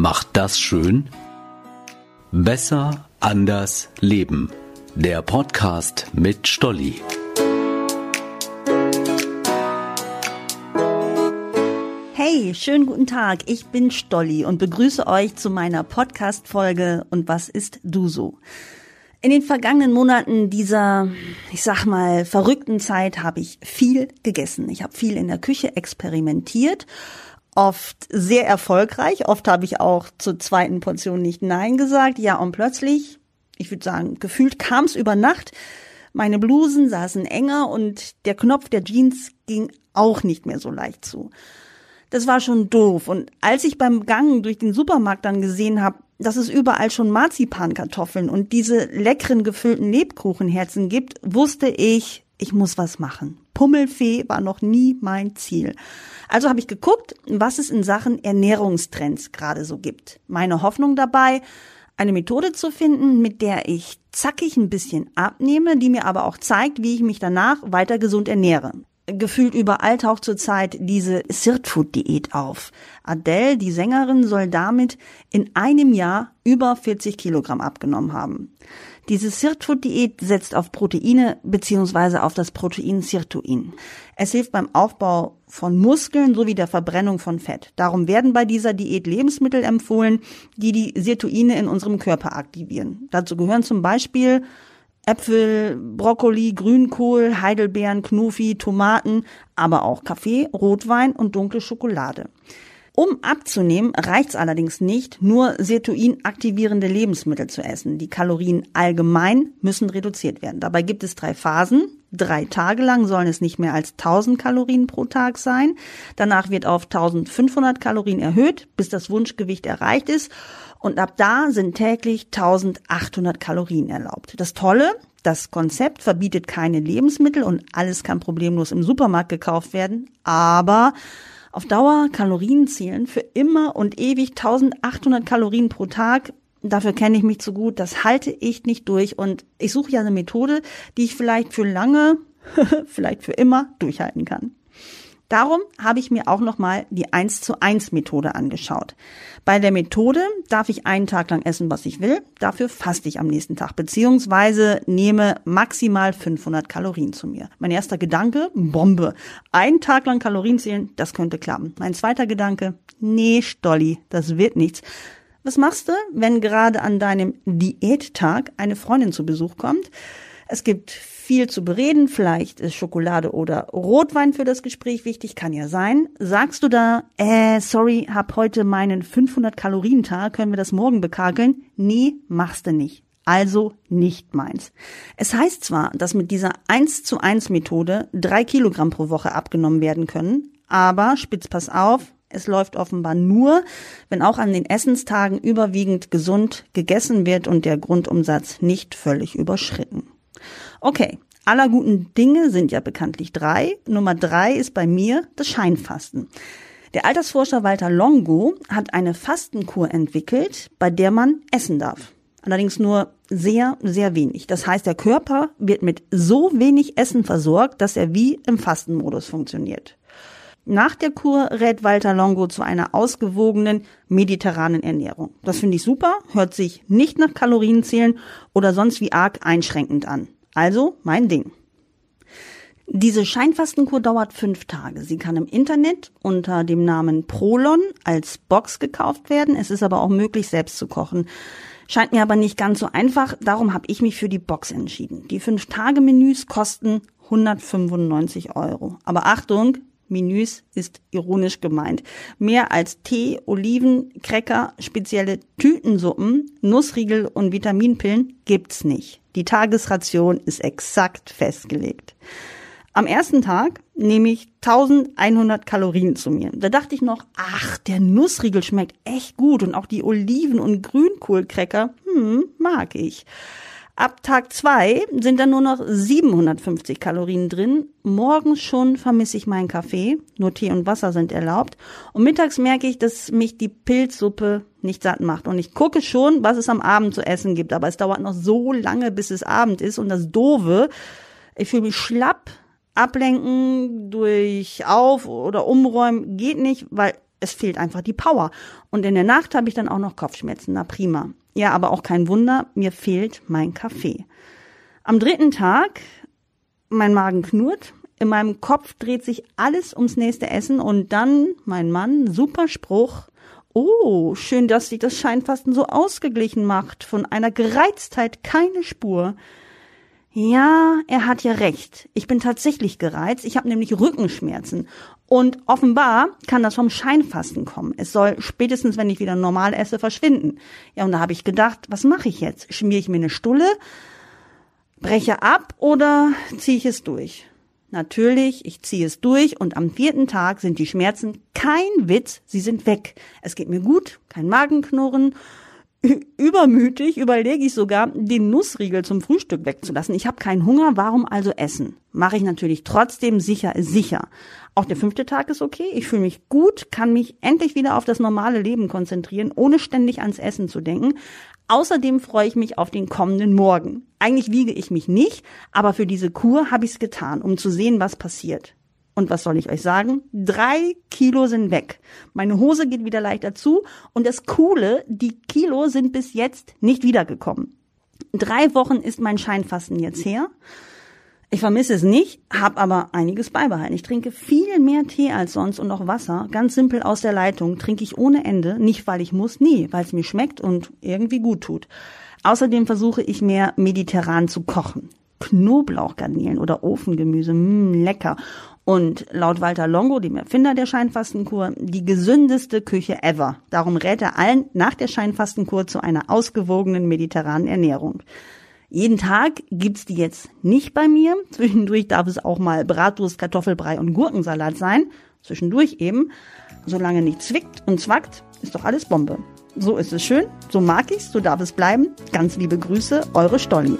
macht das schön? Besser, anders, leben. Der Podcast mit Stolli. Hey, schönen guten Tag. Ich bin Stolli und begrüße euch zu meiner Podcast-Folge Und was ist du so? In den vergangenen Monaten dieser, ich sag mal, verrückten Zeit habe ich viel gegessen. Ich habe viel in der Küche experimentiert, oft sehr erfolgreich. Oft habe ich auch zur zweiten Portion nicht Nein gesagt. Ja, und plötzlich, ich würde sagen, gefühlt kam es über Nacht. Meine Blusen saßen enger und der Knopf der Jeans ging auch nicht mehr so leicht zu. Das war schon doof. Und als ich beim Gang durch den Supermarkt dann gesehen habe, dass es überall schon Marzipankartoffeln und diese leckeren gefüllten Lebkuchenherzen gibt, wusste ich, ich muss was machen. Pummelfee war noch nie mein Ziel. Also habe ich geguckt, was es in Sachen Ernährungstrends gerade so gibt. Meine Hoffnung dabei, eine Methode zu finden, mit der ich zackig ein bisschen abnehme, die mir aber auch zeigt, wie ich mich danach weiter gesund ernähre gefühlt überall taucht zurzeit diese Sirtfood-Diät auf. Adele, die Sängerin, soll damit in einem Jahr über 40 Kilogramm abgenommen haben. Diese Sirtfood-Diät setzt auf Proteine beziehungsweise auf das Protein Sirtuin. Es hilft beim Aufbau von Muskeln sowie der Verbrennung von Fett. Darum werden bei dieser Diät Lebensmittel empfohlen, die die Sirtuine in unserem Körper aktivieren. Dazu gehören zum Beispiel Äpfel, Brokkoli, Grünkohl, Heidelbeeren, Knofi, Tomaten, aber auch Kaffee, Rotwein und dunkle Schokolade. Um abzunehmen, reicht's allerdings nicht, nur Sirtuin aktivierende Lebensmittel zu essen. Die Kalorien allgemein müssen reduziert werden. Dabei gibt es drei Phasen. Drei Tage lang sollen es nicht mehr als 1000 Kalorien pro Tag sein. Danach wird auf 1500 Kalorien erhöht, bis das Wunschgewicht erreicht ist. Und ab da sind täglich 1800 Kalorien erlaubt. Das Tolle, das Konzept verbietet keine Lebensmittel und alles kann problemlos im Supermarkt gekauft werden, aber auf Dauer Kalorien zählen für immer und ewig 1800 Kalorien pro Tag. Dafür kenne ich mich zu gut, das halte ich nicht durch und ich suche ja eine Methode, die ich vielleicht für lange, vielleicht für immer durchhalten kann. Darum habe ich mir auch nochmal die 1 zu 1 Methode angeschaut. Bei der Methode darf ich einen Tag lang essen, was ich will. Dafür faste ich am nächsten Tag, beziehungsweise nehme maximal 500 Kalorien zu mir. Mein erster Gedanke, Bombe. Einen Tag lang Kalorien zählen, das könnte klappen. Mein zweiter Gedanke, nee, Stolli, das wird nichts. Was machst du, wenn gerade an deinem Diättag eine Freundin zu Besuch kommt? Es gibt viel zu bereden, vielleicht ist Schokolade oder Rotwein für das Gespräch wichtig, kann ja sein. Sagst du da, äh, sorry, hab heute meinen 500 Kalorien Tag, können wir das morgen bekakeln? Nee, machst du nicht. Also nicht meins. Es heißt zwar, dass mit dieser 1 zu 1 Methode drei Kilogramm pro Woche abgenommen werden können, aber spitz pass auf, es läuft offenbar nur, wenn auch an den Essenstagen überwiegend gesund gegessen wird und der Grundumsatz nicht völlig überschritten. Okay, aller guten Dinge sind ja bekanntlich drei. Nummer drei ist bei mir das Scheinfasten. Der Altersforscher Walter Longo hat eine Fastenkur entwickelt, bei der man essen darf. Allerdings nur sehr, sehr wenig. Das heißt, der Körper wird mit so wenig Essen versorgt, dass er wie im Fastenmodus funktioniert. Nach der Kur rät Walter Longo zu einer ausgewogenen mediterranen Ernährung. Das finde ich super, hört sich nicht nach Kalorienzählen oder sonst wie arg einschränkend an. Also mein Ding. Diese Scheinfastenkur dauert fünf Tage. Sie kann im Internet unter dem Namen Prolon als Box gekauft werden. Es ist aber auch möglich, selbst zu kochen. Scheint mir aber nicht ganz so einfach. Darum habe ich mich für die Box entschieden. Die fünf Tage Menüs kosten 195 Euro. Aber Achtung, Menüs ist ironisch gemeint. Mehr als Tee, Oliven, Cracker, spezielle Tütensuppen, Nussriegel und Vitaminpillen gibt's nicht. Die Tagesration ist exakt festgelegt. Am ersten Tag nehme ich 1100 Kalorien zu mir. Da dachte ich noch, ach, der Nussriegel schmeckt echt gut und auch die Oliven- und Grünkohlcracker, hm, mag ich. Ab Tag zwei sind dann nur noch 750 Kalorien drin. Morgens schon vermisse ich meinen Kaffee. Nur Tee und Wasser sind erlaubt. Und mittags merke ich, dass mich die Pilzsuppe nicht satt macht. Und ich gucke schon, was es am Abend zu essen gibt. Aber es dauert noch so lange, bis es Abend ist. Und das Doofe, ich fühle mich schlapp. Ablenken durch Auf- oder Umräumen geht nicht, weil es fehlt einfach die Power. Und in der Nacht habe ich dann auch noch Kopfschmerzen. Na prima. Ja, aber auch kein Wunder, mir fehlt mein Kaffee. Am dritten Tag, mein Magen knurrt, in meinem Kopf dreht sich alles ums nächste Essen und dann, mein Mann, super Spruch. Oh, schön, dass sich das Scheinfasten so ausgeglichen macht. Von einer Gereiztheit keine Spur. Ja, er hat ja recht. Ich bin tatsächlich gereizt. Ich habe nämlich Rückenschmerzen. Und offenbar kann das vom Scheinfasten kommen. Es soll spätestens, wenn ich wieder normal esse, verschwinden. Ja, und da habe ich gedacht, was mache ich jetzt? Schmiere ich mir eine Stulle, breche ab oder ziehe ich es durch? Natürlich, ich ziehe es durch und am vierten Tag sind die Schmerzen kein Witz, sie sind weg. Es geht mir gut, kein Magenknurren Übermütig überlege ich sogar, den Nussriegel zum Frühstück wegzulassen. Ich habe keinen Hunger, warum also essen? Mache ich natürlich trotzdem, sicher sicher. Auch der fünfte Tag ist okay, ich fühle mich gut, kann mich endlich wieder auf das normale Leben konzentrieren, ohne ständig ans Essen zu denken. Außerdem freue ich mich auf den kommenden Morgen. Eigentlich wiege ich mich nicht, aber für diese Kur habe ich es getan, um zu sehen, was passiert. Und was soll ich euch sagen? Drei Kilo sind weg. Meine Hose geht wieder leichter zu. Und das Coole, die Kilo sind bis jetzt nicht wiedergekommen. Drei Wochen ist mein Scheinfasten jetzt her. Ich vermisse es nicht, habe aber einiges beibehalten. Ich trinke viel mehr Tee als sonst und auch Wasser, ganz simpel aus der Leitung, trinke ich ohne Ende, nicht weil ich muss, nie, weil es mir schmeckt und irgendwie gut tut. Außerdem versuche ich mehr mediterran zu kochen. Knoblauchgarnelen oder Ofengemüse, mh, mm, lecker. Und laut Walter Longo, dem Erfinder der Scheinfastenkur, die gesündeste Küche ever. Darum rät er allen nach der Scheinfastenkur zu einer ausgewogenen mediterranen Ernährung. Jeden Tag gibt's die jetzt nicht bei mir. Zwischendurch darf es auch mal Bratwurst, Kartoffelbrei und Gurkensalat sein. Zwischendurch eben. Solange nicht zwickt und zwackt, ist doch alles Bombe. So ist es schön, so mag ich's, so darf es bleiben. Ganz liebe Grüße, eure Stolli.